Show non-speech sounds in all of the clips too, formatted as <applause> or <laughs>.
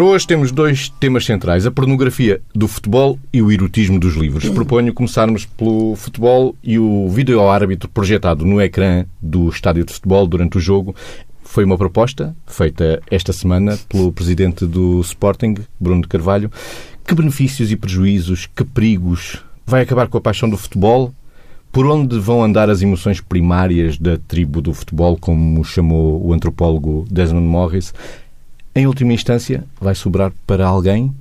Para hoje temos dois temas centrais, a pornografia do futebol e o erotismo dos livros. Proponho começarmos pelo futebol e o vídeo árbitro projetado no ecrã do estádio de futebol durante o jogo. Foi uma proposta feita esta semana pelo presidente do Sporting, Bruno de Carvalho. Que benefícios e prejuízos, que perigos vai acabar com a paixão do futebol? Por onde vão andar as emoções primárias da tribo do futebol, como chamou o antropólogo Desmond Morris? Em última instância, vai sobrar para alguém?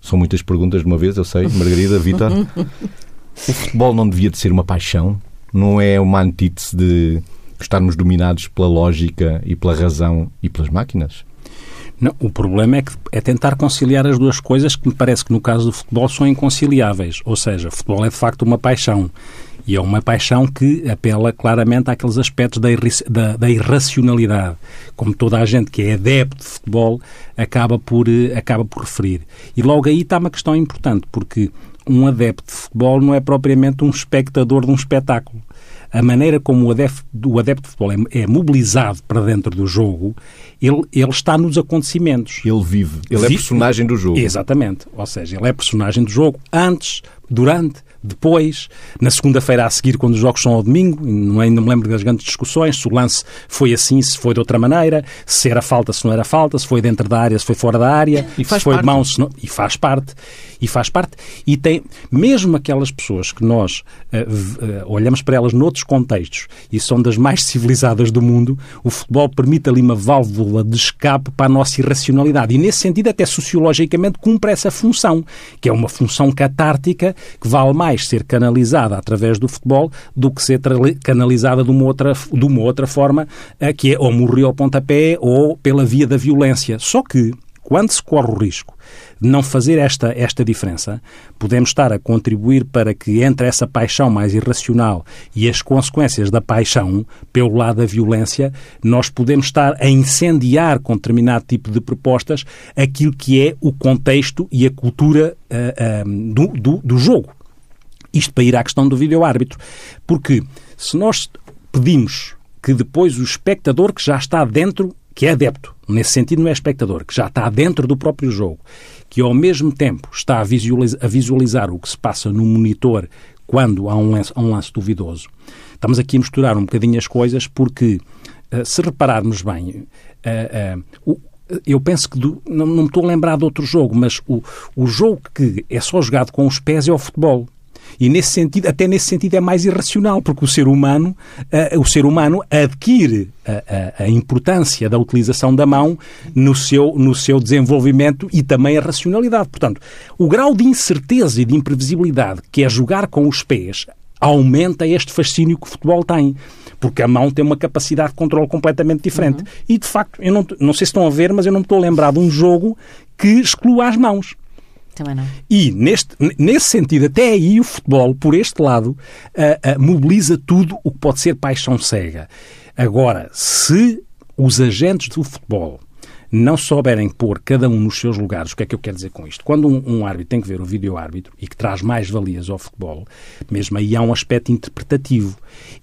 São muitas perguntas de uma vez, eu sei. Margarida, Vitor. <laughs> o futebol não devia de ser uma paixão? Não é uma antítese de estarmos dominados pela lógica e pela razão e pelas máquinas? Não, o problema é, que, é tentar conciliar as duas coisas que me parece que no caso do futebol são inconciliáveis. Ou seja, futebol é de facto uma paixão. E é uma paixão que apela claramente àqueles aspectos da, da, da, irracionalidade, como toda a gente que é adepto de futebol acaba por, eh, acaba por referir. E logo aí está uma questão importante, porque um adepto de futebol não é propriamente um espectador de um espetáculo a maneira como o adepto, o adepto de futebol é, é, mobilizado para dentro do jogo, ele, ele está nos acontecimentos. Ele vive. Ele é vive, é personagem do jogo. Exatamente. Ou seja, ele é personagem do jogo antes, durante, depois, na segunda-feira a seguir, quando os jogos são ao domingo, não, ainda me lembro das grandes discussões, se o lance foi assim, se foi de outra maneira, se era falta, se não era falta, se foi dentro da área, se foi fora da área, e faz se foi parte. mão, se não... E faz parte. E faz parte. E tem, mesmo aquelas pessoas que nós uh, uh, olhamos para elas noutros contextos e são das mais <laughs> civilizadas do mundo, o futebol permite ali uma válvula de escape para a nossa irracionalidade. E nesse sentido, até sociologicamente, cumpre essa função, que é uma função catártica que vale mais ser canalizada através do futebol do que ser canalizada de uma outra, de uma outra forma, que é ou morrer ao pontapé ou pela via da violência. Só que, quando se corre o risco de não fazer esta, esta diferença, podemos estar a contribuir para que entre essa paixão mais irracional e as consequências da paixão, pelo lado da violência, nós podemos estar a incendiar com determinado tipo de propostas aquilo que é o contexto e a cultura uh, do, do, do jogo. Isto para ir à questão do vídeo-árbitro. Porque se nós pedimos que depois o espectador que já está dentro, que é adepto, nesse sentido não é espectador, que já está dentro do próprio jogo, que ao mesmo tempo está a visualizar, a visualizar o que se passa no monitor quando há um lance, um lance duvidoso. Estamos aqui a misturar um bocadinho as coisas porque, eh, se repararmos bem, uh, uh, eu penso que do, não, não me estou a lembrar de outro jogo, mas o, o jogo que é só jogado com os pés é o futebol. E nesse sentido, até nesse sentido é mais irracional, porque o ser humano, uh, o ser humano adquire a, a, a, importância da utilização da mão no seu, no seu desenvolvimento e também a racionalidade. Portanto, o grau de incerteza e de imprevisibilidade que é jogar com os pés aumenta este fascínio que o futebol tem. Porque a mão tem uma capacidade de controle completamente diferente. Uhum. E, de facto, eu não, não sei se estão a ver, mas eu não me estou a lembrar de um jogo que exclua as mãos. Também não. E, neste, nesse sentido, até aí o futebol, por este lado, uh, uh, mobiliza tudo o que pode ser paixão cega. Agora, se os agentes do futebol não souberem pôr cada um nos seus lugares, o que é que eu quero dizer com isto? Quando um, um árbitro tem que ver o vídeo-árbitro e que traz mais valias ao futebol, mesmo aí há um aspecto interpretativo.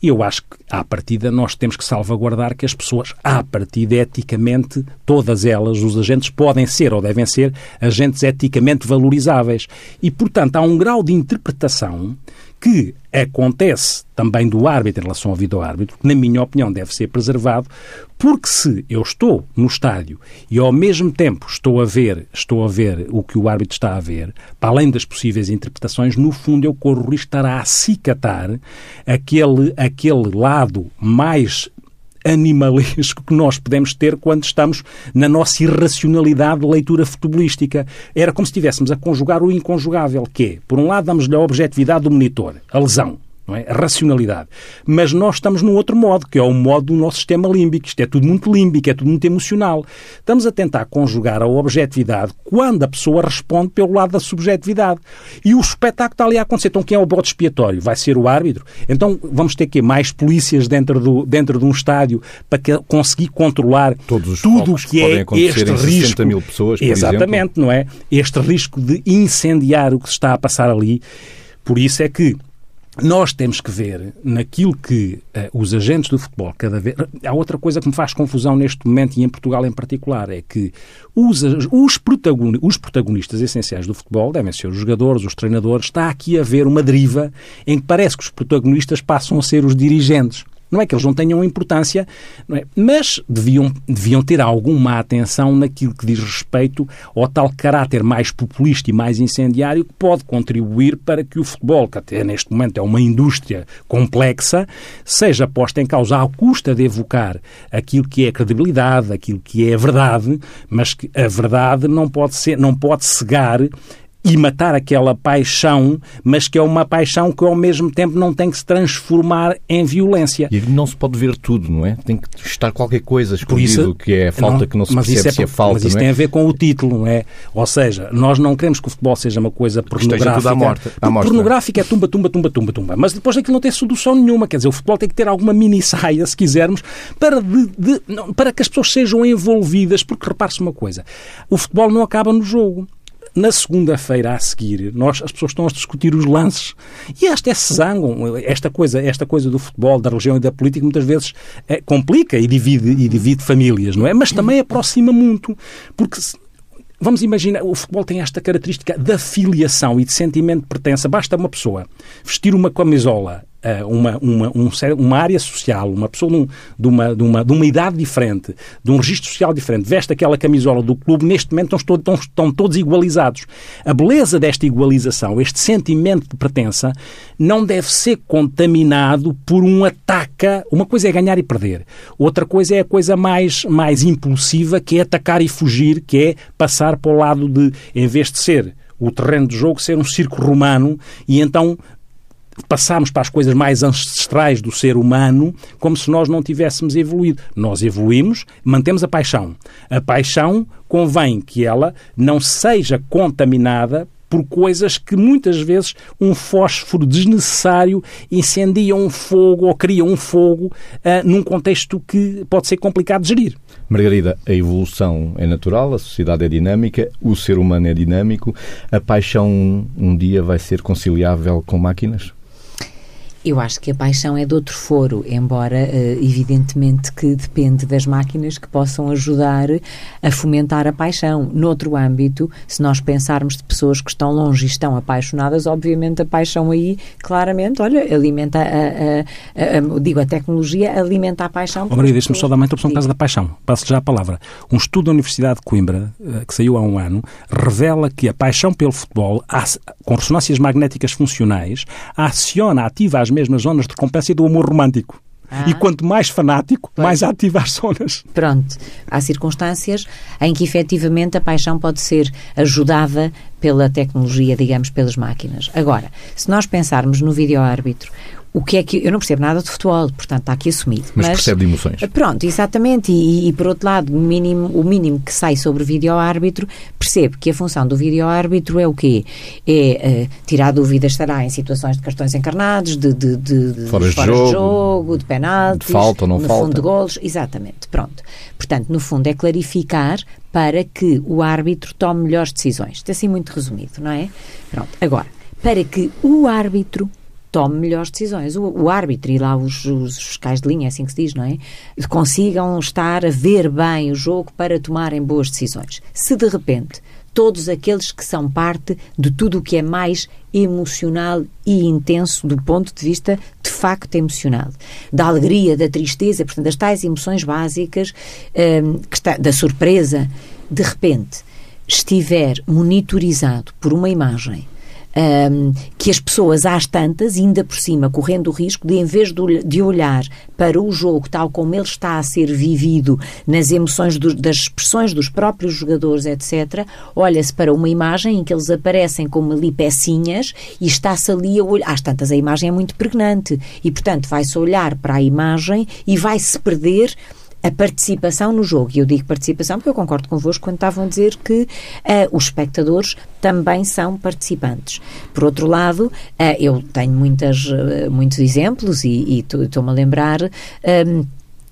E eu acho que, à partida, nós temos que salvaguardar que as pessoas, à partida, eticamente, todas elas, os agentes, podem ser ou devem ser agentes eticamente valorizáveis. E, portanto, há um grau de interpretação que acontece também do árbitro em relação ao vídeo-árbitro, que, na minha opinião, deve ser preservado, porque se eu estou no estádio e ao mesmo tempo estou a ver, estou a ver o que o árbitro está a ver, para além das possíveis interpretações, no fundo eu corro o risco de estar a acicatar aquele, aquele lado mais animalesco que nós podemos ter quando estamos na nossa irracionalidade de leitura futebolística. Era como se estivéssemos a conjugar o inconjugável, que é, por um lado, damos-lhe a objetividade do monitor, a lesão não é? a racionalidade. Mas nós estamos num outro modo, que é o modo do nosso sistema límbico. Isto é tudo muito límbico, é tudo muito emocional. Estamos a tentar conjugar a objetividade quando a pessoa responde pelo lado da subjetividade. E o espetáculo está ali a acontecer. Então quem é o bote expiatório? Vai ser o árbitro? Então vamos ter que mais polícias dentro, do, dentro de um estádio para que, conseguir controlar tudo o que, que é este risco. mil pessoas, por Exatamente, exemplo. não é? Este risco de incendiar o que se está a passar ali. Por isso é que nós temos que ver naquilo que uh, os agentes do futebol cada vez. Há outra coisa que me faz confusão neste momento e em Portugal em particular, é que os, os, protagonistas, os protagonistas essenciais do futebol devem ser os jogadores, os treinadores. Está aqui a haver uma deriva em que parece que os protagonistas passam a ser os dirigentes. Não é que eles não tenham importância, é? mas deviam, deviam ter alguma atenção naquilo que diz respeito ao tal caráter mais populista e mais incendiário que pode contribuir para que o futebol, que até neste momento é uma indústria complexa, seja posta em causa à custa de evocar aquilo que é credibilidade, aquilo que é verdade, mas que a verdade não pode ser, não pode cegar e matar aquela paixão, mas que é uma paixão que ao mesmo tempo não tem que se transformar em violência. E não se pode ver tudo, não é? Tem que estar qualquer coisa escondido, isso, que é a falta não, que não se percebe é, se é falta. Mas isso é? tem a ver com o título, não é? Ou seja, nós não queremos que o futebol seja uma coisa pornográfica. à morte, à morte, pornográfica é tumba, tumba, tumba, tumba, tumba. Mas depois daquilo não tem solução nenhuma. Quer dizer, o futebol tem que ter alguma mini saia, se quisermos, para, de, de, não, para que as pessoas sejam envolvidas. Porque repare-se uma coisa, o futebol não acaba no jogo na segunda-feira a seguir, nós, as pessoas estão a discutir os lances e até se zangam. Esta coisa, esta coisa do futebol, da religião e da política muitas vezes é, complica e divide, e divide famílias, não é? Mas também aproxima muito, porque vamos imaginar, o futebol tem esta característica da filiação e de sentimento de pertença. Basta uma pessoa vestir uma camisola uma, uma, um, uma área social, uma pessoa de, uma, de, uma, de uma idade diferente, de um registro social diferente, veste aquela camisola do clube, neste momento estão, estão, estão todos igualizados. A beleza desta igualização, este sentimento de pertença, não deve ser contaminado por um ataque. Uma coisa é ganhar e perder, outra coisa é a coisa mais, mais impulsiva, que é atacar e fugir, que é passar para o lado de, em vez de ser o terreno de jogo, ser um circo romano e então passamos para as coisas mais ancestrais do ser humano como se nós não tivéssemos evoluído. Nós evoluímos, mantemos a paixão. A paixão convém que ela não seja contaminada por coisas que muitas vezes um fósforo desnecessário incendia um fogo ou cria um fogo uh, num contexto que pode ser complicado de gerir. Margarida, a evolução é natural, a sociedade é dinâmica, o ser humano é dinâmico. A paixão um dia vai ser conciliável com máquinas? Eu acho que a paixão é de outro foro, embora eh, evidentemente que depende das máquinas que possam ajudar a fomentar a paixão. Noutro âmbito, se nós pensarmos de pessoas que estão longe e estão apaixonadas, obviamente a paixão aí, claramente, olha, alimenta a, a, a, a digo, a tecnologia alimenta a paixão. Oh, Maria, deixa-me só dar uma interrupção por causa da paixão. Passo já a palavra. Um estudo da Universidade de Coimbra, eh, que saiu há um ano, revela que a paixão pelo futebol, com ressonâncias magnéticas funcionais, aciona, ativa as mesmas zonas de recompensa do amor romântico. Ah. E quanto mais fanático, pois. mais ativa as zonas. Pronto. Há circunstâncias em que efetivamente a paixão pode ser ajudada pela tecnologia, digamos, pelas máquinas. Agora, se nós pensarmos no vídeo-árbitro, o que é que eu não percebo nada de futebol, portanto está aqui assumido. Mas, mas percebe de emoções. Pronto, exatamente. E, e, por outro lado, o mínimo, o mínimo que sai sobre o vídeo-árbitro, percebe que a função do vídeo-árbitro é o quê? É uh, tirar dúvidas, estará em situações de cartões encarnados, de, de, de, de fora, de jogo, de, jogo, de penaltis, de falta ou não no falta. fundo de golos, exatamente. Pronto. Portanto, no fundo é clarificar para que o árbitro tome melhores decisões. Isto é assim muito resumido, não é? Pronto. Agora, para que o árbitro tome melhores decisões. O, o árbitro e lá os, os fiscais de linha, é assim que se diz, não é? Consigam estar a ver bem o jogo para tomarem boas decisões. Se de repente todos aqueles que são parte de tudo o que é mais emocional e intenso do ponto de vista de facto emocional. Da alegria, da tristeza, portanto, das tais emoções básicas, um, está, da surpresa, de repente estiver monitorizado por uma imagem um, que as pessoas, às tantas, ainda por cima, correndo o risco de, em vez de olhar para o jogo tal como ele está a ser vivido, nas emoções do, das expressões dos próprios jogadores, etc., olha-se para uma imagem em que eles aparecem como ali pecinhas e está-se ali a olhar. Às tantas, a imagem é muito pregnante e, portanto, vai-se olhar para a imagem e vai-se perder a participação no jogo. E eu digo participação porque eu concordo convosco quando estavam a dizer que uh, os espectadores também são participantes. Por outro lado, uh, eu tenho muitas, uh, muitos exemplos e estou-me a lembrar. Um,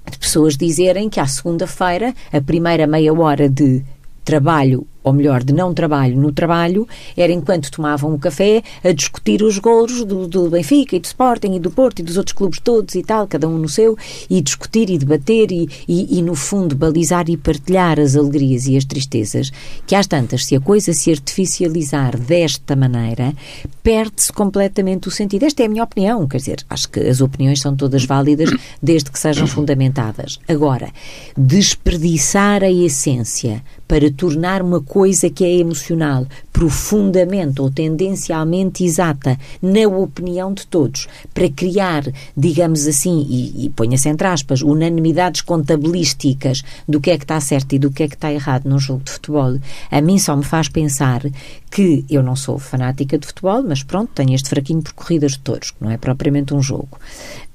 de pessoas dizerem que à segunda-feira, a primeira meia hora de trabalho ou melhor, de não trabalho no trabalho, era enquanto tomavam o café a discutir os golos do, do, Benfica e do Sporting e do Porto e dos outros clubes todos e tal, cada um no seu, e discutir e debater e, e, e no fundo, balizar e partilhar as alegrias e as tristezas, que às tantas, se a coisa se artificializar desta maneira, perde-se completamente o sentido. Esta é a minha opinião, quer dizer, acho que as opiniões são todas válidas desde que sejam fundamentadas. Agora, desperdiçar a essência para tornar uma coisa que é emocional profundamente ou tendencialmente exata na opinião de todos, para criar, digamos assim, e, e ponha-se entre aspas, unanimidades contabilísticas do que é que está certo e do que é que está errado num jogo de futebol, a mim só me faz pensar que eu não sou fanática de futebol, mas pronto, tenho este fraquinho por corridas de touros, que não é propriamente um jogo.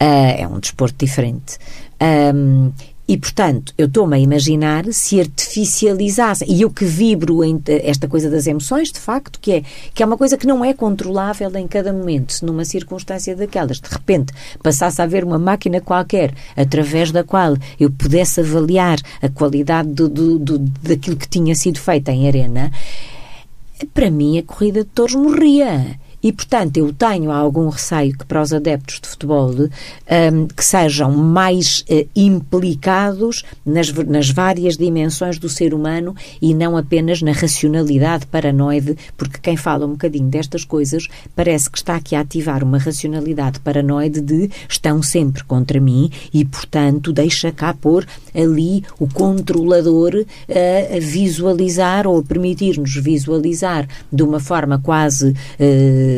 Uh, é um desporto diferente. Um, e, portanto, eu estou-me a imaginar se artificializasse, e eu que vibro em esta coisa das emoções, de facto, que é, que é uma coisa que não é controlável em cada momento, se numa circunstância daquelas, de repente, passasse a haver uma máquina qualquer através da qual eu pudesse avaliar a qualidade do, do, do daquilo que tinha sido feito em arena, para mim a corrida de touros morria. E, portanto, eu tenho algum receio que para os adeptos de futebol um, que sejam mais uh, implicados nas, nas várias dimensões do ser humano e não apenas na racionalidade paranoide, porque quem fala um bocadinho destas coisas parece que está aqui a ativar uma racionalidade paranoide de estão sempre contra mim e, portanto, deixa cá pôr ali o controlador uh, a visualizar ou a permitir-nos visualizar de uma forma quase uh,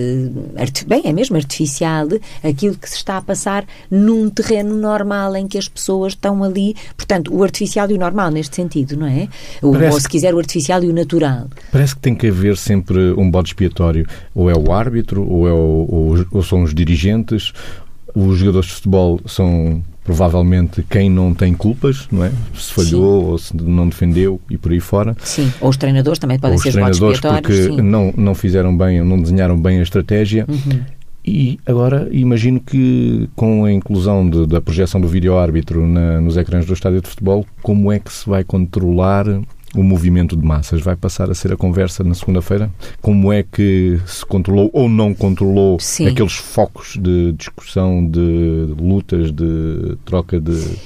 bem, é mesmo artificial, aquilo que se está a passar num terreno normal em que as pessoas estão ali. Portanto, o artificial e o normal, neste sentido, não é? O, ou, se quiser, o artificial e o natural. Parece que tem que haver sempre um bode expiatório. Ou é o árbitro, ou, é o, ou, ou são os dirigentes, os jogadores de futebol são provavelmente quem não tem culpas, não é? Se falhou sim. ou se não defendeu e por aí fora. Sim, ou os treinadores também podem ou ser os treinadores porque não, não fizeram bem, não desenharam bem a estratégia. Uhum. E agora imagino que com a inclusão de, da projeção do vídeo-árbitro nos ecrãs do estádio de futebol, como é que se vai controlar o movimento de massas vai passar a ser a conversa na segunda-feira? Como é que se controlou ou não controlou Sim. aqueles focos de discussão, de lutas, de troca de.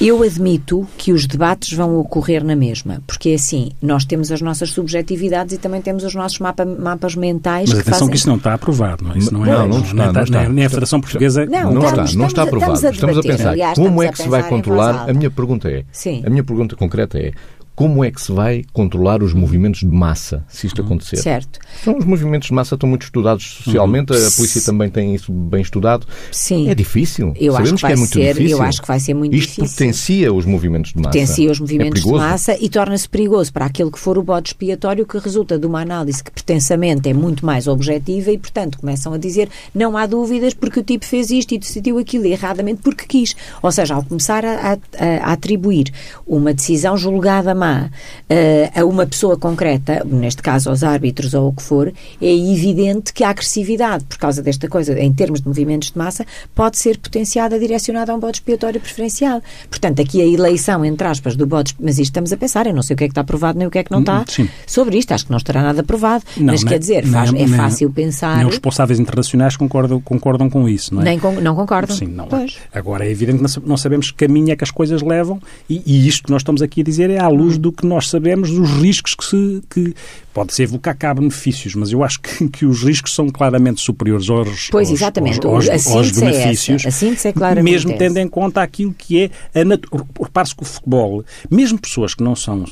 Eu admito que os debates vão ocorrer na mesma, porque é assim, nós temos as nossas subjetividades e também temos os nossos mapa, mapas mentais. Mas que atenção fazem... que isso não está aprovado, não é? Isso não, é, não, não, está, não está. Nem a Federação Portuguesa não, não está, não está aprovado. Estamos a, estamos a pensar aliás, como é que se vai controlar. A minha pergunta é, Sim. a minha pergunta concreta é como é que se vai controlar os movimentos de massa, se isto acontecer? Certo. Então, os movimentos de massa estão muito estudados socialmente, a polícia também tem isso bem estudado. Sim. É difícil. Eu Sabemos acho que, que é muito ser, difícil. Eu acho que vai ser muito isto difícil. Isto potencia os movimentos de massa. Potencia os movimentos é de massa e torna-se perigoso para aquele que for o bode expiatório que resulta de uma análise que pretensamente é muito mais objetiva e, portanto, começam a dizer não há dúvidas porque o tipo fez isto e decidiu aquilo erradamente porque quis. Ou seja, ao começar a, a, a atribuir uma decisão julgada má uh, a uma pessoa concreta, neste caso aos árbitros ou o que for, é evidente que a agressividade, por causa desta coisa, em termos de movimentos de massa, pode ser potenciada, direcionada a um bode expiatório preferencial. Portanto, aqui a eleição, entre aspas, do bode, mas isto estamos a pensar, eu não sei o que é que está aprovado nem o que é que não está hum, Sim. sobre isto, acho que não estará nada aprovado, não, mas quer dizer, faz, nem, é fácil nem, pensar... Nem os responsáveis internacionais concordam, concordam com isso, não é? Nem com, não concordam. Sim, não. Pois. Agora, é evidente que não sabemos que caminho é que as coisas levam e, e isto que nós estamos aqui a dizer é à luz do que nós sabemos dos riscos que, se, que pode-se evocar cá benefícios, mas eu acho que, <laughs> que os riscos são claramente superiores aos, pois, aos, exatamente. aos, aos, aos é benefícios, é assim é claramente mesmo tendo em conta aquilo que é a natureza. Repare-se que o futebol, mesmo pessoas que não são uh,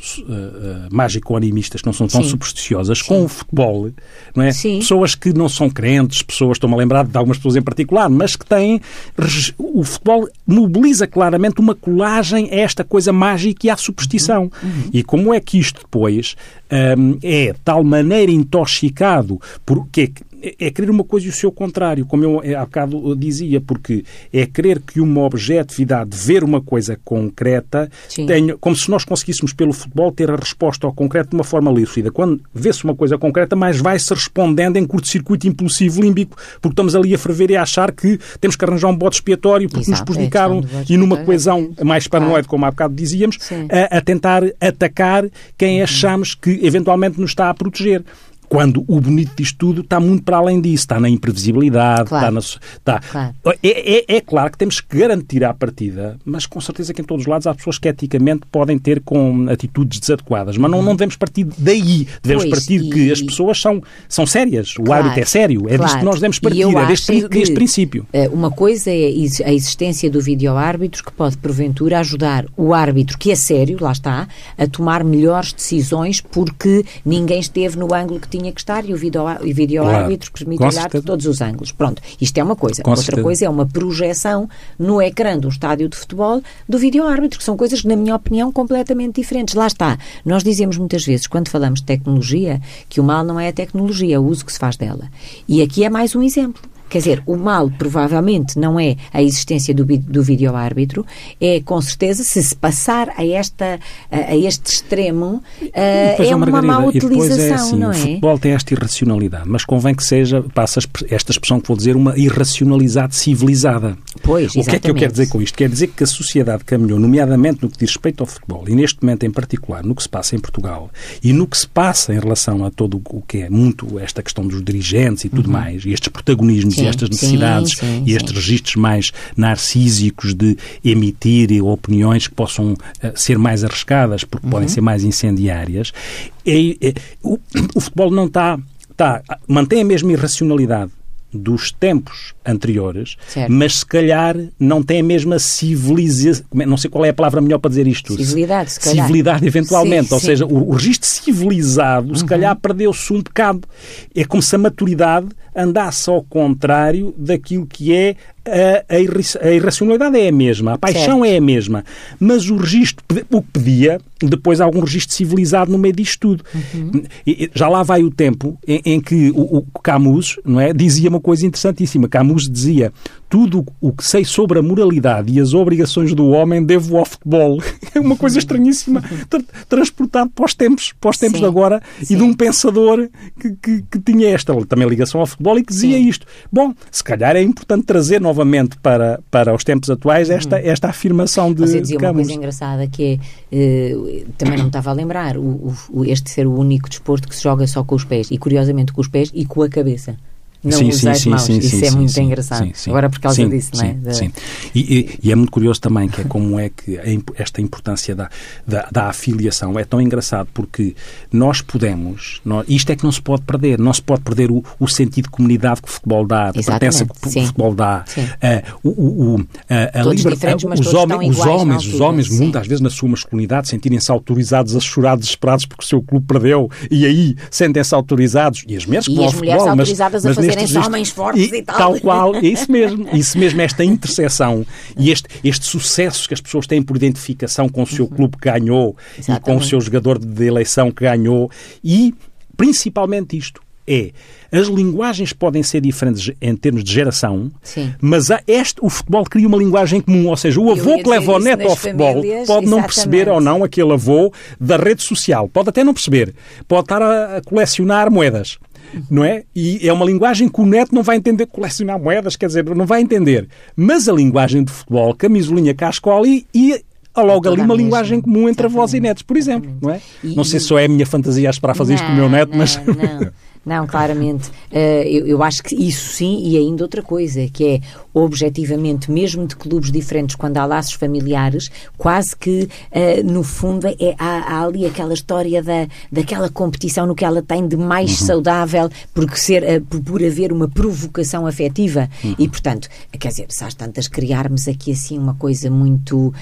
mágico-animistas, que não são tão Sim. supersticiosas, Sim. com o futebol, não é? Sim. pessoas que não são crentes, pessoas, estou-me a lembrar de algumas pessoas em particular, mas que têm. O futebol mobiliza claramente uma colagem a esta coisa mágica e à superstição. Uhum. Uhum. E como é que isto depois um, é de tal maneira intoxicado, porque é, é querer uma coisa e o seu contrário, como eu há bocado dizia, porque é querer que uma objetividade, ver uma coisa concreta, tenha, como se nós conseguíssemos pelo futebol ter a resposta ao concreto de uma forma lúcida. Quando vê-se uma coisa concreta, mais vai-se respondendo em curto-circuito impulsivo límbico, porque estamos ali a ferver e a achar que temos que arranjar um bote expiatório porque Exato, nos prejudicaram é e numa coesão mais paranoide, como há bocado dizíamos, a, a tentar atacar quem uhum. achamos que eventualmente nos está a proteger quando o bonito disto tudo está muito para além disso, está na imprevisibilidade, claro. está na. Está... Claro. É, é, é, claro que temos que garantir à partida, mas com certeza que em todos os lados há pessoas que eticamente podem ter com atitudes desadequadas, mas não, não devemos partir daí, devemos pois, partir e... que as pessoas são, são sérias, o claro, árbitro é sério, é claro. disto que nós devemos partir, é deste, deste princípio. Eh, uma coisa é a existência do vídeo-árbitro que pode, porventura, ajudar o árbitro, que é sério, lá está, a tomar melhores decisões porque ninguém esteve no ângulo que tinha tinha que estar e o vídeo-árbitro vídeo claro. permite olhar de todos os ângulos. Pronto, isto é uma coisa. Com Outra certeza. coisa é uma projeção no ecrã de um estádio de futebol do vídeo-árbitro, que são coisas, na minha opinião, completamente diferentes. Lá está. Nós dizemos muitas vezes, quando falamos de tecnologia, que o mal não é a tecnologia, é o uso que se faz dela. E aqui é mais um exemplo. Quer dizer, o mal provavelmente não é a existência do, do vídeo-árbitro, é com certeza, se se passar a, esta, a, este extremo, uh, é uma má utilização, é assim, não é? O futebol tem esta irracionalidade, mas convém que seja, passa esta expressão que vou dizer, uma irracionalidade civilizada. Pois, O que é que eu quero dizer com isto? Quer dizer que a sociedade caminhou, nomeadamente no que diz respeito ao futebol, e neste momento em particular, no que se passa em Portugal, e no que se passa em relação a todo o que é muito esta questão dos dirigentes e tudo uhum. mais, e estes protagonismos sim, estas necessidades sim, e estes registros mais narcísicos de emitir opiniões que possam uh, ser mais arriscadas, porque uhum. podem ser mais incendiárias, é, é, o, o futebol não está, está mantém a mesma irracionalidade dos tempos anteriores, certo. mas se calhar não tem a mesma civilização, é, não sei qual é a palavra melhor para dizer isto. Civilidade, se calhar. Civilidade, eventualmente. Sim, Ou sim. seja, o, o registro civilizado, uhum. se calhar, perdeu-se um bocado. É como se a maturidade andasse ao contrário daquilo que é a, a, irracionalidade é a mesma, a paixão certo. é a mesma, mas o registro, o que pedia, depois algum registro civilizado no meio disto tudo. Uhum. Já lá vai o tempo em, em que o, o, Camus não é, dizia uma coisa interessantíssima. Camus dizia tudo o que sei sobre a moralidade e as obrigações do homem devo ao futebol. <laughs> É uma coisa estranhíssima, tra transportado para os tempos, para os tempos Sim. de agora Sim. e de um pensador que, que, que, tinha esta também ligação ao futebol e que dizia Sim. isto. Bom, se calhar é importante trazer novamente para, para os tempos atuais esta, hum. esta afirmação de Você dizia de uma coisa engraçada que é, uh, também não me estava a lembrar, o, o, este ser o único desporto que se joga só com os pés e curiosamente com os pés e com a cabeça não sim, usa sim, as mãos. Sim, Isso é muito engraçado. Agora por causa disso, não é? Da... Sim. E, e, é muito curioso também que é <laughs> como é que esta importância da, da, da, afiliação é tão engraçado porque nós podemos, nós, isto é que não se pode perder, não se pode perder o, o sentido de comunidade que o futebol dá, de pertença que o futebol dá, uh, o, o, a, a liberdade, os, homens, os homens, os homens, muitas vezes na sua masculinidade, sentirem-se autorizados a chorar desesperados porque o seu clube perdeu e aí sentem-se autorizados, e as mulheres que vão ao futebol, mas, mas serem homens fortes e, e tal. Tal qual, é isso mesmo. Isso mesmo, esta interseção e este, este sucesso que as pessoas têm por identificação com o seu uhum. clube que ganhou Exatamente. e com o seu jogador de eleição que ganhou e, principalmente isto, é as linguagens podem ser diferentes em termos de geração, Sim. mas este, o futebol cria uma linguagem comum, ou seja, o avô que leva o neto ao futebol pode exatamente. não perceber ou não aquele avô da rede social, pode até não perceber, pode estar a colecionar moedas não é? E é uma linguagem que o neto não vai entender colecionar moedas, quer dizer, não vai entender. Mas a linguagem de futebol, camisolinha cascola e, e logo ali uma linguagem comum entre avós e netos, por exemplo, não é? E, não sei se só é a minha fantasia a esperar fazer não, isto com o meu neto, não, mas... Não. <laughs> Não, claramente. Uh, eu, eu, acho que isso sim, e ainda outra coisa, que é objetivamente, mesmo de clubes diferentes, quando há laços familiares, quase que uh, no fundo é, há, há, ali aquela história da, daquela competição no que ela tem de mais uhum. saudável, porque ser, uh, por, por, haver uma provocação afetiva. Uhum. E, portanto, quer dizer, se às tantas criarmos aqui assim uma coisa muito,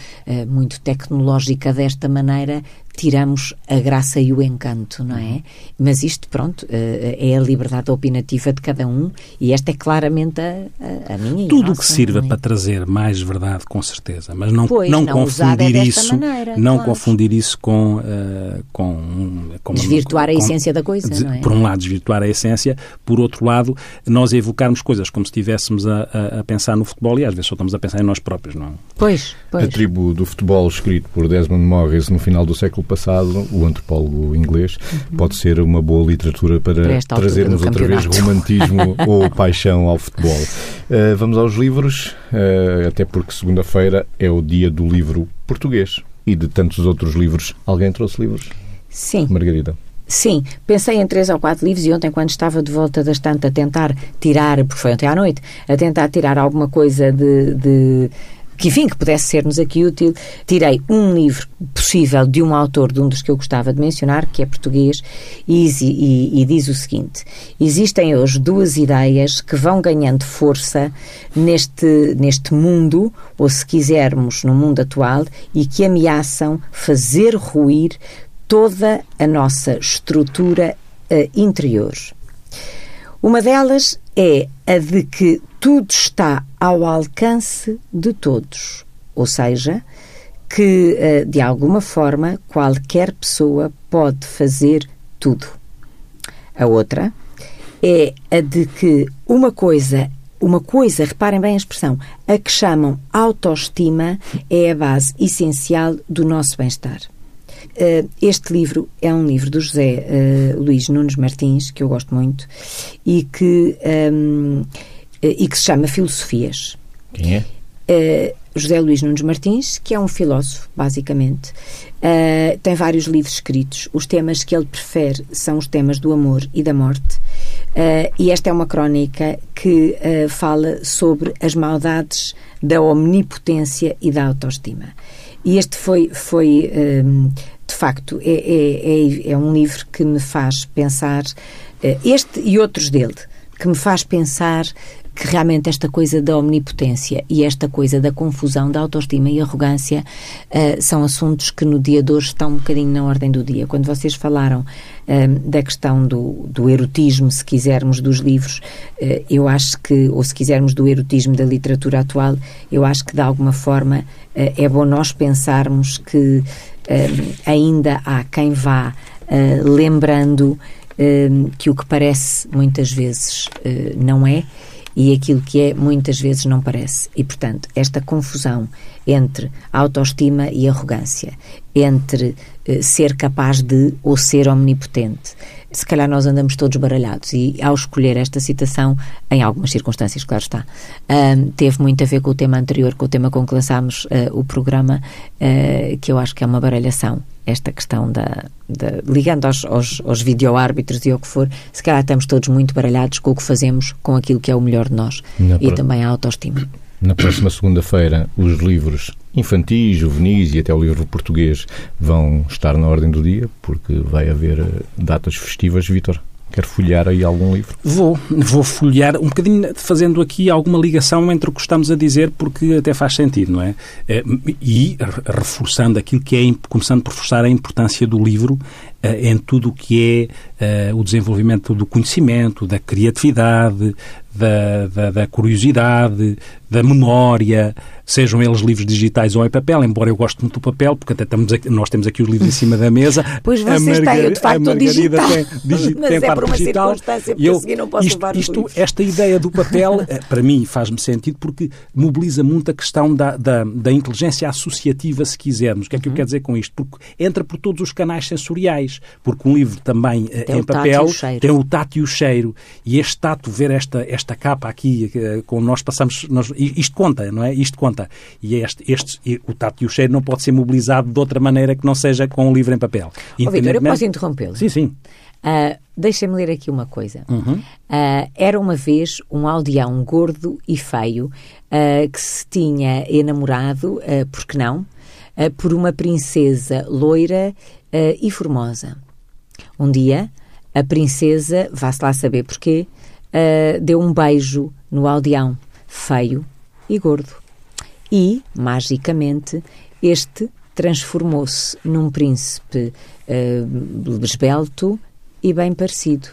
muito tecnológica desta maneira, tiramos a graça e o encanto, não é? Mas isto, pronto, eh, é a liberdade opinativa de cada um e esta é claramente a, a, a minha Tudo o que sirva para trazer mais verdade, com certeza, mas não, Pois, não, não confundir é isso, maneira, não claro. confundir isso com, eh, com, com Desvirtuar a com- essência da coisa, des- não é? Por um lado, desvirtuar a essência, por outro lado, nós evocarmos coisas como se estivéssemos a, a- a pensar no futebol e às vezes só estamos a pensar em nós próprios, não é? Pois, A pois. tribo do futebol, escrito por Desmond Morris no final do século passado, o antropólogo inglês, pode ser uma boa literatura para, Uhum. Trazermos outra vez romantismo <laughs> ou paixão ao futebol. Uh, vamos aos livros, uh, até porque segunda-feira é o dia do livro português e de tantos outros livros. Alguém trouxe livros? Sim. Margarida. Sim, pensei em três ou quatro livros e ontem, quando estava de volta da estante a tentar tirar, porque foi ontem à noite, a tentar tirar alguma coisa de. de- que enfim, que pudesse ser-nos aqui útil, tirei um livro possível de um autor, de um dos que eu gostava de mencionar, que é português, e, e- e diz o seguinte: existem hoje duas ideias que vão ganhando força neste, neste mundo, ou se quisermos, no mundo atual, e que ameaçam fazer ruir toda a nossa estrutura eh, interior. Uma delas é a de que tudo está ao alcance de todos, ou seja, que eh, de alguma forma qualquer pessoa pode fazer tudo. A outra é a de que uma coisa, uma coisa, reparem bem a expressão, a que chamam autoestima é a base essencial do nosso bem-estar. Eh, Este livro é um livro do José eh, Luís Nunes Martins, que eu gosto muito, e que, ehm, eh, e que se chama Filosofias. Quem é? Eh, José Luís Nunes Martins, que é um filósofo, basicamente. Eh, tem vários livros escritos. Os temas que ele prefere são os temas do amor e da morte. Eh, e esta é uma crónica que fala sobre as maldades da omnipotência e da autoestima. E este foi, foi ehm, de facto, é, é, é, é um livro que me faz pensar, eh, este e outros dele, que me faz pensar que realmente esta coisa da omnipotência e esta coisa da confusão, da autoestima e arrogância eh, são assuntos que no dia de hoje estão um bocadinho na ordem do dia. Quando vocês falaram eh, da questão do, do erotismo, se quisermos, dos livros, eh, eu acho que, ou se quisermos do erotismo da literatura atual, eu acho que de alguma forma é bom nós pensarmos que ainda há quem vá eh, lembrando que o que parece muitas vezes eh, não é e aquilo que é muitas vezes não parece. E, portanto, esta confusão entre autoestima e arrogância, entre ser capaz de ou ser omnipotente. Se calhar nós andamos todos baralhados e ao escolher esta citação, em algumas circunstâncias, claro está, ahm, teve muito a ver com o tema anterior, com o tema com que lançámos ah, o programa, ah, que eu acho que é uma baralhação esta questão da, da- ligando aos, aos, aos videoárbitros e ao que for, se calhar estamos todos muito baralhados com o que fazemos, com aquilo que é o melhor de nós Na e pro- também a autoestima. Na próxima segunda-feira, os livros infantis, juvenis e até o livro português vão estar na ordem do dia, porque vai haver eh, datas festivas. Vítor, quer folhear aí algum livro? Vou, vou folhear um bocadinho fazendo aqui alguma ligação entre o que estamos a dizer, porque até faz sentido, não é? Eh, E re- reforçando aquilo que é, começando por reforçar a importância do livro em tudo o que é eh, o desenvolvimento do conhecimento, da criatividade, da, da, da curiosidade, da memória, sejam eles livros digitais ou em papel, embora eu goste muito do papel, porque até estamos aqui- nós temos aqui os livros em cima da mesa. <laughs> Pois vocês têm, eu de facto digital. tem, <laughs> digi- Mas tem é por uma digital. circunstância, porque eu- a seguir não posso isto, levar isto, esta ideia do papel, eh, para mim, faz-me sentido porque mobiliza muito a questão da, da, da inteligência associativa, se quisermos. O que é Uhum. que eu quero dizer com isto? Porque entra por todos os canais sensoriais. Porque um livro também eh, Tem em papel tem o tato e o cheiro. E este tato, ver esta, esta capa aqui, eh, com nós passamos. Nós, isto conta, não é? Isto conta. E este, este, e o tato e o cheiro não pode ser mobilizado de outra maneira que não seja com o livro em papel. Ó, Vitor, eu posso interrompê-lo? Sim, sim. Ah, Deixa-me ler aqui uma coisa. Uhum. Ah, era uma vez um aldeão gordo e feio ah, que se tinha enamorado, ah, por que não, por uma princesa loira ah, e formosa. Um dia, a princesa, vá-se lá saber porquê, ah, deu um beijo no aldeão, feio e gordo. E, magicamente, este transformou-se num príncipe uh, esbelto e bem parecido.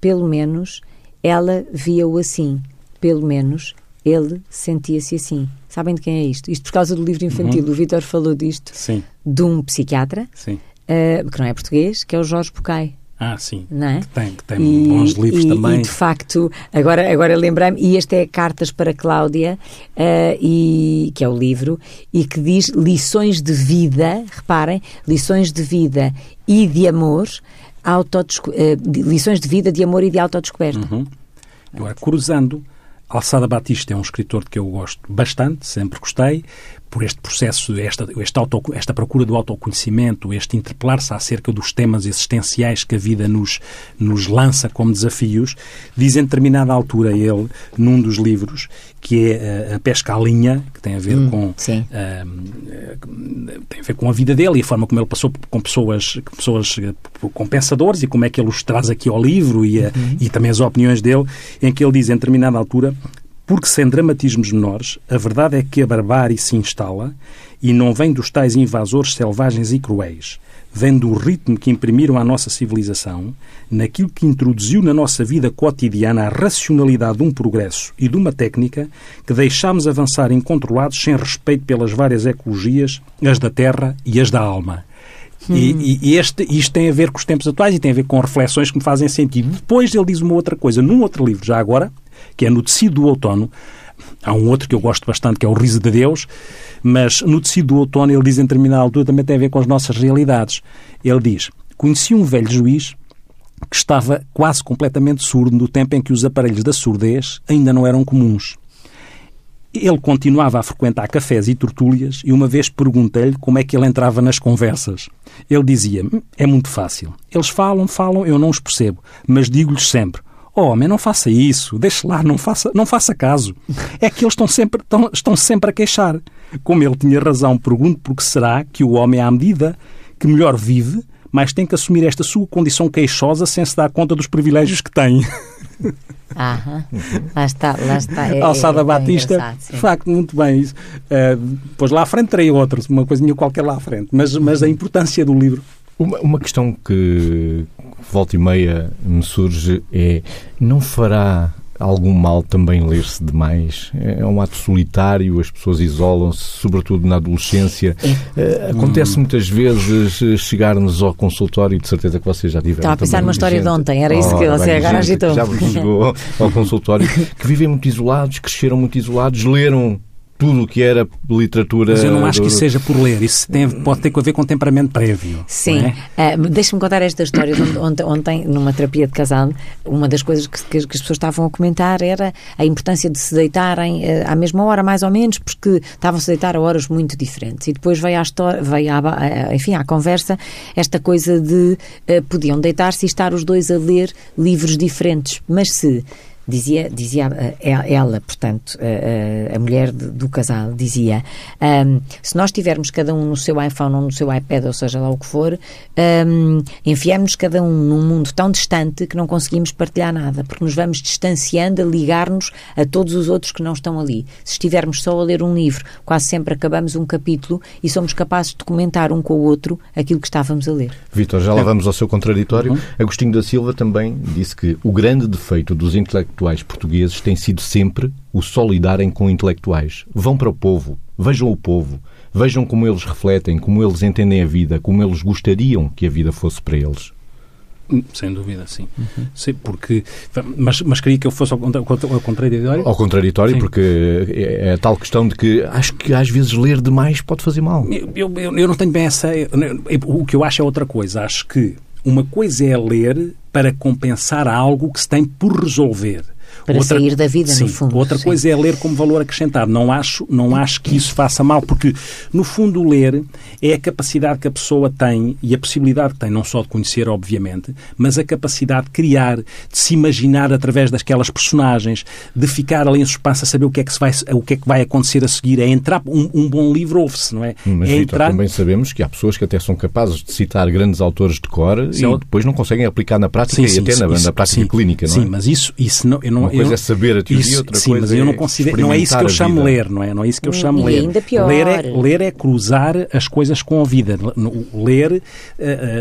Pelo menos ela via-o assim. Pelo menos ele sentia-se assim. Sabem de quem é isto? Isto por causa do livro infantil. Uhum. O Vítor falou disto. Sim. De um psiquiatra, Sim. Uh, que não é português, que é o Jorge Bucay. Ah, sim. Não é? Que tem, que tem e, bons livros e, também. E, de facto, agora, agora lembrei-me, e este é Cartas para Cláudia, uh, e, que é o livro, e que diz lições de vida, reparem, lições de vida e de amor, uh, lições de vida, de amor e de autodescoberta. Uhum. Agora, cruzando, Alçada Batista é um escritor de que eu gosto bastante, sempre gostei, por este processo, esta, esta, auto, esta procura do autoconhecimento, este interpelar-se acerca dos temas existenciais que a vida nos, nos lança como desafios, diz em determinada altura ele, num dos livros, que é a, a pesca à linha, que tem a ver hum, com uh, tem a ver com a vida dele e a forma como ele passou com pessoas, pessoas com pensadores e como é que ele os traz aqui ao livro e, a, uhum. e também as opiniões dele, em que ele diz em determinada altura porque sem dramatismos menores, a verdade é que a barbárie se instala e não vem dos tais invasores selvagens e cruéis. Vem do ritmo que imprimiram à nossa civilização, naquilo que introduziu na nossa vida cotidiana a racionalidade de um progresso e de uma técnica que deixámos avançar incontrolados sem respeito pelas várias ecologias, as da terra e as da alma. Hum. E, e, este, isto tem a ver com os tempos atuais e tem a ver com reflexões que me fazem sentido. Depois ele diz uma outra coisa, num outro livro, já agora, que é no tecido do outono. Há um outro que eu gosto bastante, que é o Riso de Deus, mas no tecido do outono ele diz em determinada altura também tem a ver com as nossas realidades. Ele diz: Conheci um velho juiz que estava quase completamente surdo no tempo em que os aparelhos da surdez ainda não eram comuns. Ele continuava a frequentar cafés e tortúlias e uma vez perguntei-lhe como é que ele entrava nas conversas. Ele dizia: É muito fácil. Eles falam, falam, eu não os percebo, mas digo-lhes sempre: Oh, homem, não faça isso, deixe lá, não faça, não faça caso. É que eles estão sempre, estão, estão sempre a queixar. Como ele tinha razão, pergunto por que será que o homem, à medida que melhor vive, mais tem que assumir esta sua condição queixosa sem se dar conta dos privilégios que tem. Aham. Lá está, lá está. É, Alçada é, é Batista, de facto, muito bem. Isso. Uh, depois lá à frente terei outros, uma coisinha qualquer lá à frente. Mas, mas a importância do livro. Uma, uma questão que, volta e meia me surge é: não fará algum mal também ler-se demais? É um ato solitário, as pessoas isolam-se, sobretudo na adolescência. É. Acontece muitas vezes eh, chegar-nos ao consultório, de certeza que vocês já tiveram. Estava a pensar numa história gente. de ontem, era isso oh, que você agora agitou. Já vos chegou ao consultório, que vivem muito isolados, cresceram muito isolados, leram tudo o que era literatura. Mas eu não acho do... que isso seja por ler, isso tem, pode ter a ver com temperamento prévio. Sim. É? Uh, Deixa-me contar esta história. Ontem, ontem, numa terapia de casal, uma das coisas que, que, as pessoas estavam a comentar era a importância de se deitarem uh, à mesma hora, mais ou menos, porque estavam-se a deitar a horas muito diferentes. E depois veio à história, veio à, enfim, à conversa esta coisa de uh, podiam deitar-se e estar os dois a ler livros diferentes. Mas se dizia, dizia eh, ela, portanto, a, eh, eh, a mulher do casal, dizia: um, se nós tivermos cada um no seu iPhone ou no seu iPad, ou seja lá o que for, um, enfiarmos cada um num mundo tão distante que não conseguimos partilhar nada, porque nos vamos distanciando a ligar-nos a todos os outros que não estão ali. Se estivermos só a ler um livro, quase sempre acabamos um capítulo e somos capazes de comentar um com o outro aquilo que estávamos a ler. Vitor, já lá vamos ao seu contraditório. Uhum. Agostinho da Silva também disse que o grande defeito dos intelectuais intelectuais portugueses tem sido sempre o solidarem com intelectuais. Vão para o povo, vejam o povo, vejam como eles refletem, como eles entendem a vida, como eles gostariam que a vida fosse para eles. Hum, sem dúvida, sim. Uhum. sim porque, mas, mas queria que eu fosse ao, ao contraditório? Ao contraditório, sim. porque é, é a tal questão de que acho que às vezes ler demais pode fazer mal. Eu, eu, eu não tenho bem essa. Eu, o que eu acho é outra coisa. Acho que uma coisa é ler para compensar algo que se tem por resolver. Para outra, sair da vida, sim, no fundo. Outra sim. coisa é ler como valor acrescentado. Não acho, não acho que isso faça mal, porque, no fundo, ler é a capacidade que a pessoa tem e a possibilidade que tem, não só de conhecer, obviamente, mas a capacidade de criar, de se imaginar através daquelas personagens, de ficar ali em suspense a saber o que é que, se vai, o que, é que vai acontecer a seguir. É entrar. Um, um bom livro ouve-se, não é? Mas, é Victor, entrar... também sabemos que há pessoas que até são capazes de citar grandes autores de cor sim, e depois não conseguem aplicar na prática sim, e sim, até na, isso, na prática clínica, não é? Sim, mas isso, isso não, eu não, coisa eu, é saber a teoria, isso, outra sim, coisa mas eu não é considero, não é isso que eu chamo vida. ler, não é? Não é isso que eu chamo E ler. ainda pior. Ler é, ler é cruzar as coisas com a vida. Ler uh,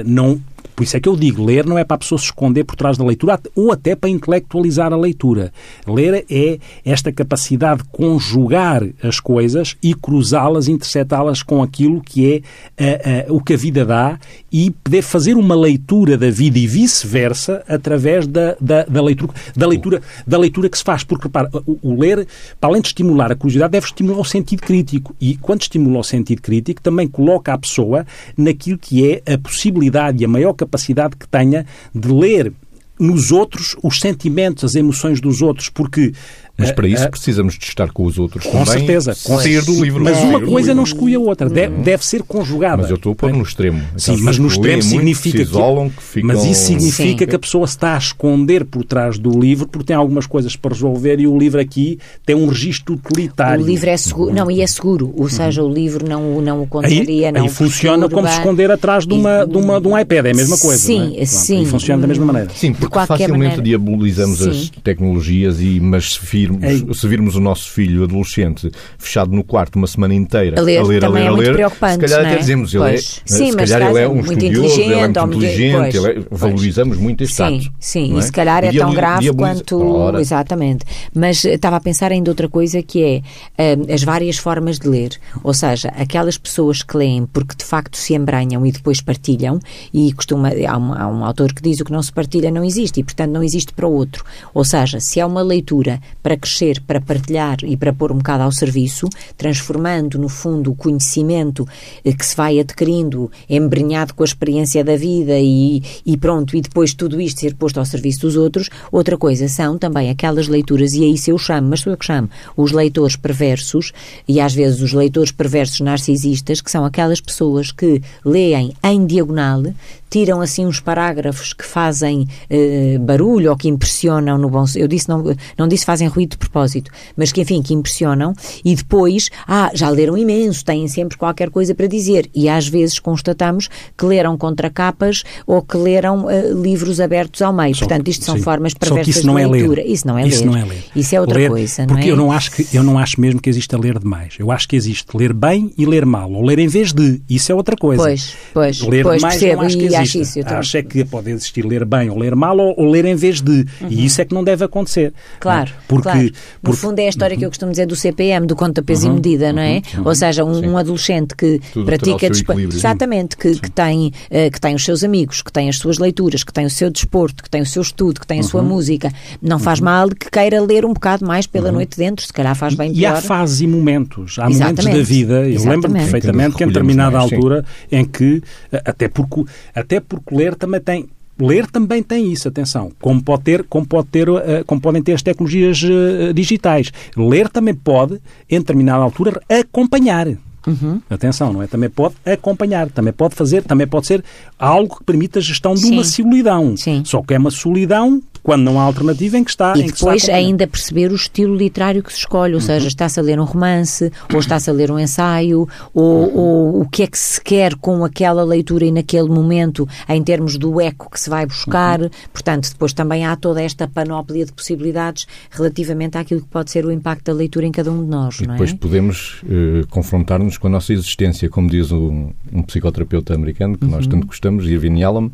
não por isso é que eu digo, ler não é para a pessoa se esconder por trás da leitura ou até para intelectualizar a leitura. Ler é esta capacidade de conjugar as coisas e cruzá-las, interceptá-las com aquilo que é o que a vida dá e poder fazer uma leitura da vida e vice-versa através da, da, da, leitura, da, leitura, da leitura que se faz. Porque, repara, o, o, ler, para além de estimular a curiosidade, deve estimular o sentido crítico. E quando estimula o sentido crítico, também coloca a pessoa naquilo que é a possibilidade e a maior capacidade que tenha de ler nos outros os sentimentos, as emoções dos outros, porque mas para isso uh, precisamos de estar com os outros com também. certeza, com sair do livro. Mas uma coisa não exclui a outra, deve, deve ser conjugada. Mas eu estou a pôr no extremo. Sim, mas no extremo significa se que, isolam, que ficam... mas isso significa Sim. que a pessoa se está a esconder por trás do livro porque tem algumas coisas para resolver e o livro aqui tem um registro utilitário. O livro é seguro, não, e é seguro, ou seja, o livro não, o- não o contraria, Aí, não aí o funciona como se esconder atrás de, uma, de, uma, de um iPad, é a mesma coisa. Sim, não é? Sim. aí funciona da mesma maneira. Sim, porque facilmente maneira. diabolizamos as Sim. tecnologias, e, mas se virmos, Ei. se virmos o nosso filho adolescente fechado no quarto uma semana inteira A ler a ler, a ler, é a muito ler, preocupante, se calhar não é? até dizemos, ele é, Pois. se Sim, mas calhar se ele é um muito estudioso, ele é inteligente, muito inteligente, pois, é- valorizamos muito este Sim, ato. sim, não e se calhar é tão grave quanto. Ora, Exatamente. Mas eh, estava a pensar ainda outra coisa que é eh, as várias formas de ler. Ou seja, aquelas pessoas que leem porque de facto se embranham e depois partilham, e costuma. Há um, há um autor que diz o que não se partilha não existe e, portanto, não existe para o outro. Ou seja, se é uma leitura para crescer, para partilhar e para pôr um bocado ao serviço, transformando, no fundo, o conhecimento eh, que se vai adquirindo, embrenhado com a experiência da vida e, e pronto, e depois tudo isto ser posto ao serviço dos outros. Outra coisa são também aquelas leituras, e é isso eu chamo, mas sou eu que chamo, os leitores perversos, e às vezes os leitores perversos narcisistas, que são aquelas pessoas que leem em diagonal, tiram assim uns parágrafos que fazem eh, barulho ou que impressionam no bom eu disse não não disse fazem ruído de propósito mas que enfim que impressionam e depois ah já leram imenso têm sempre qualquer coisa para dizer e às vezes constatamos que leram contracapas ou que leram eh, livros abertos ao meio Só portanto isto são sim. formas perversas isso não de é ler. leitura isso não é isso ler não é ler. isso é outra Ler- coisa não porque é eu não acho que eu não acho mesmo que exista ler demais. Eu acho que existe ler bem e ler mal, ou ler em vez de. Isso é outra coisa. Pois, pois, ler pois, demais percebo, não acho que e acho isso, eu acho é que pode existir ler bem ou ler mal ou, ou ler em vez de. E isso é que não deve acontecer. Uhum. Claro, não é? porque, claro. No porque- fundo é a história que eu costumo dizer do CPM, do conta peso e medida, não é? Ou seja, um, um adolescente que Tudo terá o pratica exatamente, que, que tem eh, que tem os seus amigos, que tem as suas leituras, que tem o seu desporto, que tem o seu estudo, que tem a sua música, não faz mal que queira ler um bocado mais pela noite dentro, se calhar faz bem E há pior. fases e momentos. Há momentos Exatamente. da vida, eu lembro-me perfeitamente que em determinada altura em que, eh, até porque, até porque ler também tem. Ler também tem isso, atenção, como, pode ter, como, pode ter, eh, como podem ter as tecnologias eh, digitais. Ler também pode, em determinada altura, acompanhar. Uhum. Atenção, não é? Também pode acompanhar, também pode fazer, também pode ser algo que permita a gestão de uma Sim. solidão. Sim. Só que é uma solidão quando não há alternativa em que está. E está depois acompanhando. ainda perceber o estilo literário que se escolhe, ou Uhum. seja, está-se a ler um romance, ou está-se a ler um ensaio, ou, Uhum. ou o que é que se quer com aquela leitura e naquele momento, em termos do eco que se vai buscar. Uhum. Portanto, depois também há toda esta panóplia de possibilidades relativamente àquilo que pode ser o impacto da leitura em cada um de nós, E não é? depois podemos eh, confrontar-nos com a nossa existência, como diz um, um psicoterapeuta americano, que Uhum. nós tanto gostamos, Irving Yalom.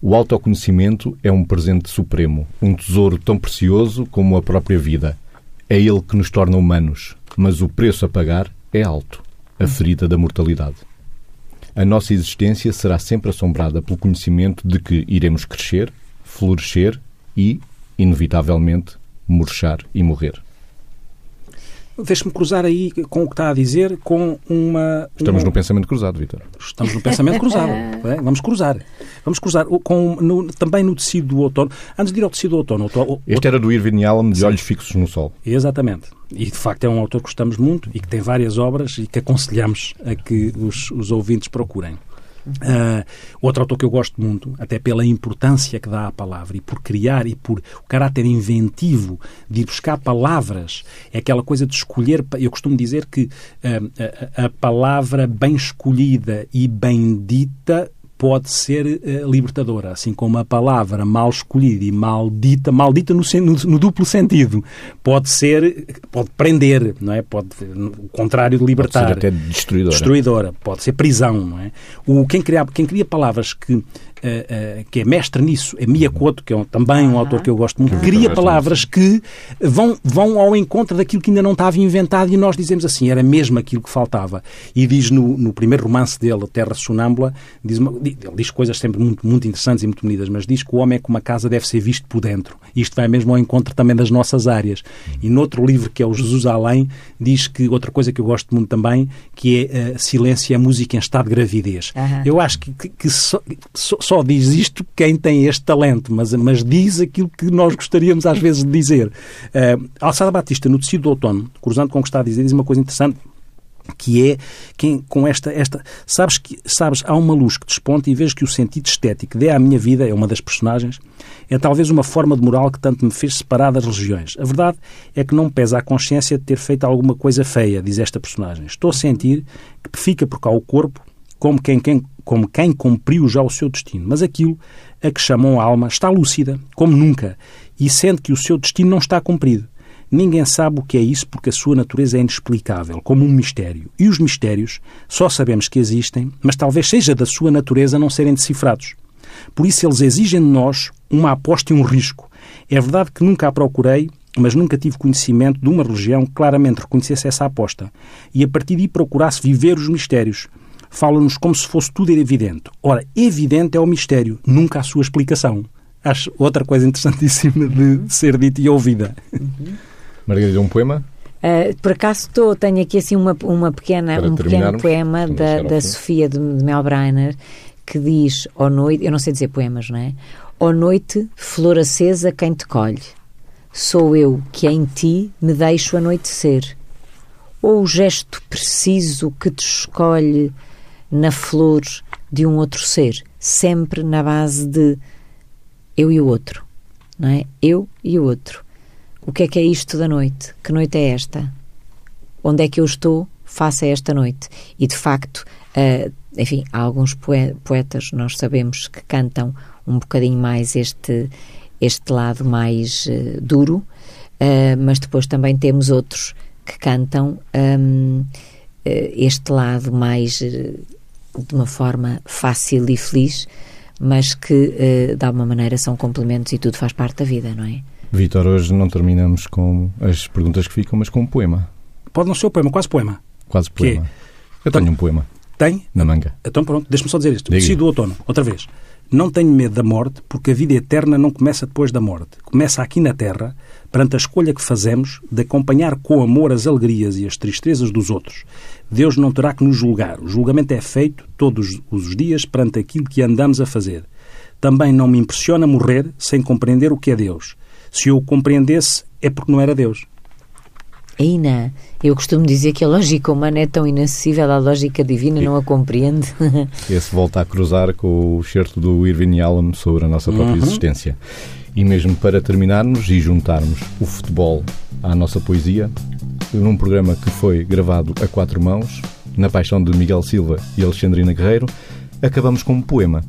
O autoconhecimento é um presente supremo, um tesouro tão precioso como a própria vida. É ele que nos torna humanos, mas o preço a pagar é alto a ferida da mortalidade. A nossa existência será sempre assombrada pelo conhecimento de que iremos crescer, florescer e, inevitavelmente, murchar e morrer. Deixe-me cruzar aí com o que está a dizer com uma. Estamos uma- no pensamento cruzado, Vitor. Estamos no pensamento cruzado. <laughs> é? Vamos cruzar. Vamos cruzar com, no- também no tecido do outono. Antes de ir ao tecido do outono. o- o- Este era do Irving Yalom, de Olhos Fixos no Sol. Exatamente. E de facto é um autor que gostamos muito e que tem várias obras e que aconselhamos a que os, os ouvintes procurem. Ah, outro autor que eu gosto muito, até pela importância que dá à palavra e por criar e por o caráter inventivo de ir buscar palavras, é aquela coisa de escolher. Eu costumo dizer que ah, a, a- a palavra bem escolhida e bem dita pode ser uh, libertadora, assim como a palavra mal escolhida e maldita, maldita no, no, no, duplo sentido, pode ser, pode prender, não é? Pode, o contrário de libertar. Pode ser até destruidora. Destruidora, pode ser prisão, não é? O, quem, cria, quem cria palavras que Uh, que é mestre nisso, é Miyakoto, que é um, também um autor que eu gosto muito, cria palavras que vão, vão ao encontro daquilo que ainda não estava inventado e nós dizemos assim, era mesmo aquilo que faltava. E diz no, no primeiro romance dele, Terra Sonâmbula, diz uma, ele diz coisas sempre muito, muito interessantes e muito bonitas, mas diz que o homem é como uma casa deve ser visto por dentro. Isto vai mesmo ao encontro também das nossas áreas. E noutro livro, que é o Jesus Além, diz que outra coisa que eu gosto muito também, que é uh, Silêncio e a Música em Estado de Gravidez. Uhum. Eu acho que, que, que só, só, diz isto quem tem este talento, mas, mas diz aquilo que nós gostaríamos às vezes de dizer. Uh, Alçada Batista, no Tecido do Outono, cruzando com o que está a dizer, diz uma coisa interessante que é quem, com esta, esta sabes que sabes há uma luz que desponta e vejo que o sentido estético dê à minha vida é uma das personagens é talvez uma forma de moral que tanto me fez separar das religiões a verdade é que não me pesa a consciência de ter feito alguma coisa feia diz esta personagem estou a sentir que fica por cá o corpo como quem, quem como quem cumpriu já o seu destino mas aquilo a que chamam a alma está lúcida como nunca e sente que o seu destino não está cumprido Ninguém sabe o que é isso porque a sua natureza é inexplicável, como um mistério. E os mistérios só sabemos que existem, mas talvez seja da sua natureza não serem decifrados. Por isso eles exigem de nós uma aposta e um risco. É verdade que nunca a procurei, mas nunca tive conhecimento de uma religião que claramente reconhecesse essa aposta e a partir daí procurasse viver os mistérios. Fala-nos como se fosse tudo evidente. Ora, evidente é o mistério, nunca a sua explicação. Acho outra coisa interessantíssima de ser dita e ouvida. Uhum. Margarida, um poema? Uh, por acaso estou, tenho aqui assim uma, uma pequena, um pequeno poema da, da Sofia de, de Melbreiner que diz, ó noite, eu não sei dizer poemas, não é? Ó noite, flor acesa, quem te colhe? Sou eu que em ti me deixo anoitecer. Ou o gesto preciso que te escolhe na flor de um outro ser, sempre na base de eu e o outro, não é? Eu e o outro. O que é que é isto da noite? Que noite é esta? Onde é que eu estou face a esta noite? E de facto, uh, enfim, há alguns poetas, nós sabemos, que cantam um bocadinho mais este, este lado mais uh, duro, uh, mas depois também temos outros que cantam um, este lado mais de uma forma fácil e feliz, mas que de alguma maneira são complementos e tudo faz parte da vida, não é? Vitor, hoje não terminamos com as perguntas que ficam, mas com um poema. Pode não ser um poema, quase poema. Quase poema. Eu tenho um poema. Tem? Na manga. Então pronto, deixa-me só dizer isto. Decido do outono, outra vez. Não tenho medo da morte, porque a vida eterna não começa depois da morte. Começa aqui na Terra, perante a escolha que fazemos de acompanhar com amor as alegrias e as tristezas dos outros. Deus não terá que nos julgar. O julgamento é feito todos os dias perante aquilo que andamos a fazer. Também não me impressiona morrer sem compreender o que é Deus. Se eu o compreendesse, é porque não era Deus. Ainda, eu costumo dizer que a lógica humana é tão inacessível, a lógica divina não a compreende. <laughs> Esse volta a cruzar com o certo do Irving Yalom sobre a nossa própria uhum. existência. E mesmo para terminarmos e juntarmos o futebol à nossa poesia, num programa que foi gravado a quatro mãos, na paixão de Miguel Silva e Alexandrina Guerreiro, acabamos com um poema.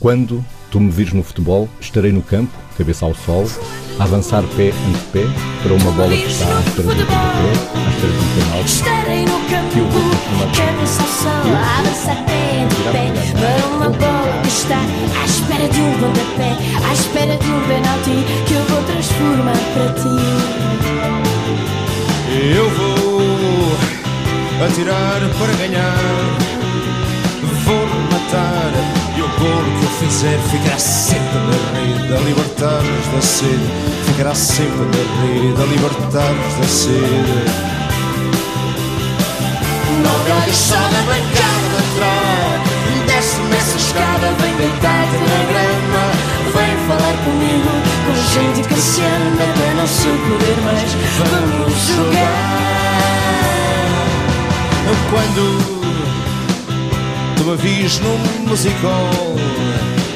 Quando tu me vires no futebol, estarei no campo cabeça ao sol, a avançar pé ante pé para uma bola que está à espera do pontapé, à espera do penalti. Estarei no campo, cabeça ao sol, a avançar pé ante pé para uma bola que está à espera de um pontapé, à espera de um penalti que eu vou transformar para ti. Eu vou atirar para ganhar, vou fizer ficará sempre na rede a libertar-nos da sede. Ficará sempre na rede a libertar-nos da sede. Não me olhes só na bancada de trás. Desce-me essa escada, vem deitar-te na grama. Vem falar comigo, com gente que se anda até não se poder mais. Vamos jogar. Quando uma vez num musical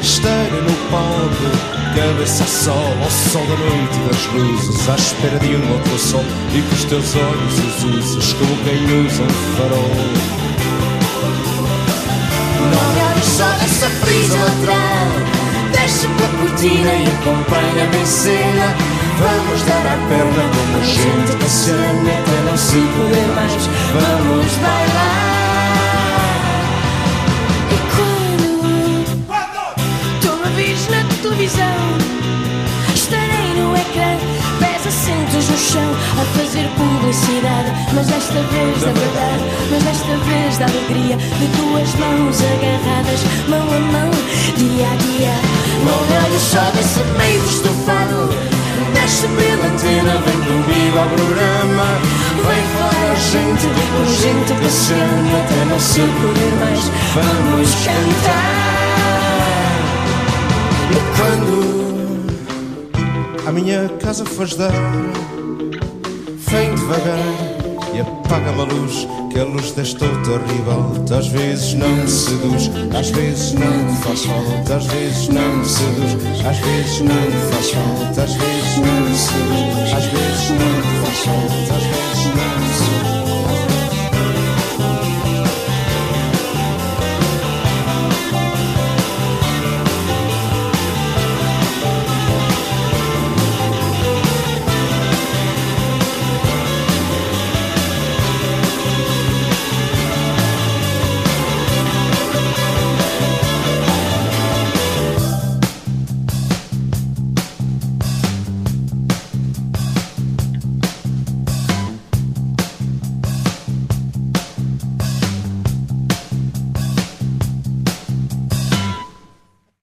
Esteira no palco Cabeça ao sol, ao sol da noite das luzes À espera de um outro sol E com os teus olhos azuis Como quem usa um farol Não olhos só dessa frisa lateral. Desce pela cortina e acompanha-me em cena. Vamos dar a perna como gente que se não se poder mais. Vamos bailar. Televisão, estarei no ecrã, pés assentos no chão, a fazer publicidade. Mas desta vez da verdade, mas desta vez da alegria, de duas mãos agarradas, mão a mão, dia a dia. Não olhes só desse meio estufado. Desce pela antena, vem comigo ao programa. Vem falar gente, com gente ama até não se poder mais. Vamos cantar. Quando a minha casa fores dar, vem devagar e apaga-me a luz, que a luz desta rival às vezes não me seduz, às vezes não me faz falta, às vezes não me seduz, às vezes não me faz falta, às vezes não me seduz, às vezes não me faz falta.